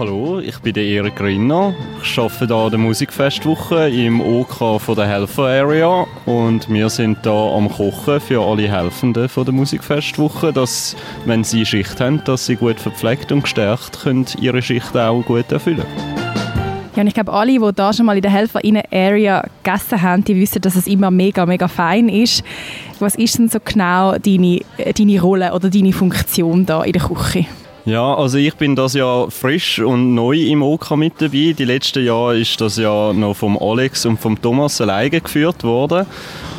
Hallo, ich bin der Erik Grinner. Ich arbeite hier an der Musikfestwoche im OK von der Helfer Area und wir sind hier am Kochen für alle Helfenden von der Musikfestwoche, dass, wenn sie Schicht haben, dass sie gut verpflegt und gestärkt können ihre Schicht auch gut erfüllen ja, und ich glaube, alle, die da schon mal in der Helferinnen-Area gegessen haben, die wissen, dass es immer mega, mega fein ist. Was ist denn so genau deine, deine Rolle oder deine Funktion da in der Küche? Ja, also ich bin das Jahr frisch und neu im OK mit dabei. Die letzten Jahre ist das ja noch vom Alex und vom Thomas alleine geführt worden.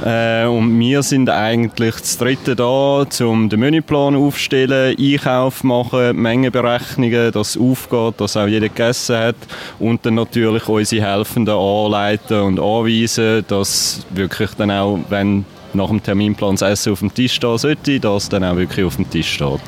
Äh, und wir sind eigentlich das dritte da, um den Menüplan aufzustellen, Einkauf machen, Mengenberechnungen, dass es aufgeht, dass auch jeder gegessen hat und dann natürlich unsere Helfenden anleiten und anweisen, dass wirklich dann auch, wenn nach dem Terminplan das Essen auf dem Tisch stehen sollte, dass es dann auch wirklich auf dem Tisch steht.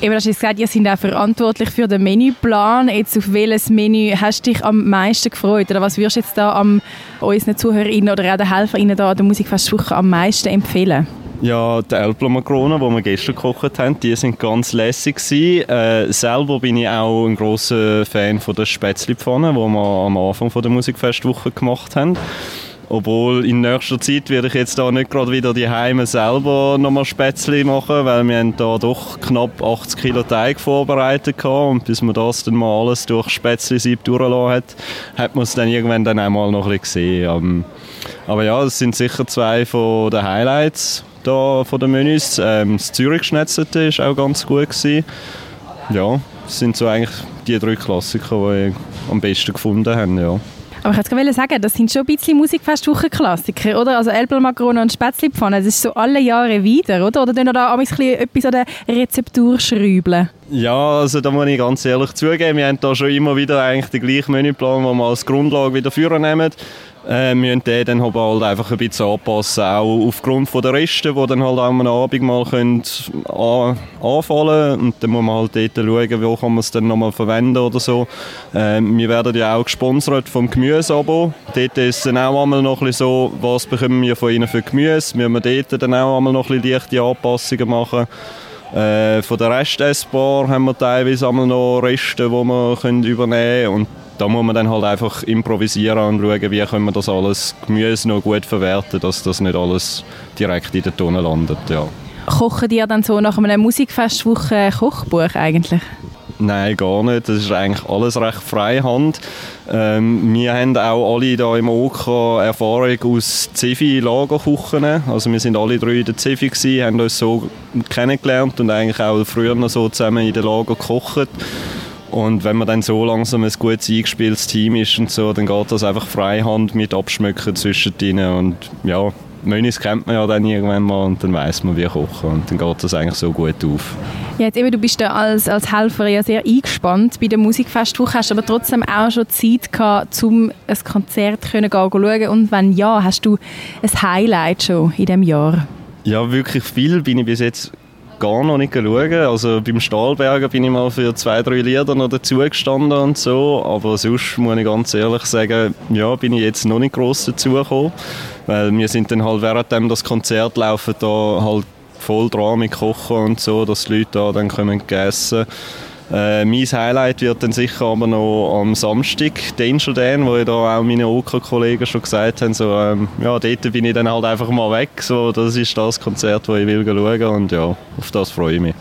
Eben, hast du gesagt, ihr seid auch verantwortlich für den Menüplan. Jetzt auf welches Menü hast du dich am meisten gefreut? Oder was würdest du jetzt da am, unseren Zuhörerinnen oder auch den Helferinnen da an der Musikfestwoche am meisten empfehlen? Ja, die Elbler-Makronen, die wir gestern gekocht haben, die sind ganz lässig Äh, selber bin ich auch ein großer Fan von der Spätzli-Pfanne, die wir am Anfang von der Musikfestwoche gemacht haben. Obwohl in nächster Zeit werde ich jetzt da nicht gerade wieder die Heime selber nochmal Spätzle machen, weil wir haben da doch knapp 80 Kilo Teig vorbereitet haben und bis man das dann mal alles durch Spätzle-Sieb durchgelassen hat, hat man es dann irgendwann dann auch mal noch ein bisschen gesehen. Ähm, aber ja, das sind sicher zwei von den Highlights da von den Menüs. Ähm, das Zürich-Schnetzelte war auch ganz gut. Gewesen. Ja, das sind so eigentlich die drei Klassiker, die ich am besten gefunden habe, ja. Aber ich wollte sagen, das sind schon ein bisschen Musikfestwochen-Klassiker, oder? Also Elbelmakrone und Spätzlepfanne, das ist so alle Jahre wieder, oder? Oder tun da etwas an der Rezeptur schrauben? Ja, also da muss ich ganz ehrlich zugeben, wir haben da schon immer wieder eigentlich den gleichen Menüplan, den wir als Grundlage wieder führen nehmen. Äh, müssen den dann halt einfach ein bisschen anpassen, auch aufgrund der Reste, die dann halt am Abend mal können an, anfallen und dann muss man halt dort schauen, wo kann man es dann nochmal verwenden oder so. Äh, wir werden ja auch gesponsert vom Gemüseabo. Dort ist es dann auch einmal noch ein so, was bekommen wir von ihnen für Gemüse, müssen wir dort dann auch einmal noch ein leichte Anpassungen machen. Äh, von der Rest-Essbar haben wir teilweise einmal noch Reste, die wir können übernehmen können da muss man dann halt einfach improvisieren und schauen, wie können wir das alles Gemüse noch gut verwerten, dass das nicht alles direkt in der Tonne landet, ja. Kochen die dann so nach einer Musikfestwoche Kochbuch eigentlich? Nein, gar nicht. Das ist eigentlich alles recht freihand. Ähm, wir haben auch alle hier im OK Erfahrung aus Zivi-Lagerküchen. Also wir sind alle drei in der Zivi gewesen, haben uns so kennengelernt und eigentlich auch früher noch so zusammen in den Lager gekocht. Und wenn man dann so langsam ein gut eingespieltes Team ist und so, dann geht das einfach freihand mit Abschmücken zwischen ihnen und ja, Menüs kennt man ja dann irgendwann mal und dann weiß man, wie kochen und dann geht das eigentlich so gut auf. Ja, jetzt eben, du bist da als, als Helfer ja sehr eingespannt bei der Musikfestwoche, hast aber trotzdem auch schon Zeit gehabt, um ein Konzert können gehen, schauen und wenn ja, hast du ein Highlight schon in diesem Jahr? Ja, wirklich viel bin ich bis jetzt gar noch nicht schauen. Also beim Stahlberger bin ich mal für zwei, drei Lieder noch dazugestanden und so, aber sonst muss ich ganz ehrlich sagen, ja, bin ich jetzt noch nicht gross dazugekommen, weil wir sind dann halt während das Konzert laufen da halt voll dran mit Kochen und so, dass die Leute da dann können essen äh, mein Highlight wird dann sicher aber noch am Samstag, Danger Dan, wo ich da auch meine OK-Kollegen schon gesagt haben, so, ähm, ja, dort bin ich dann halt einfach mal weg, so, das ist das Konzert, wo ich will schauen und ja, auf das freue ich mich.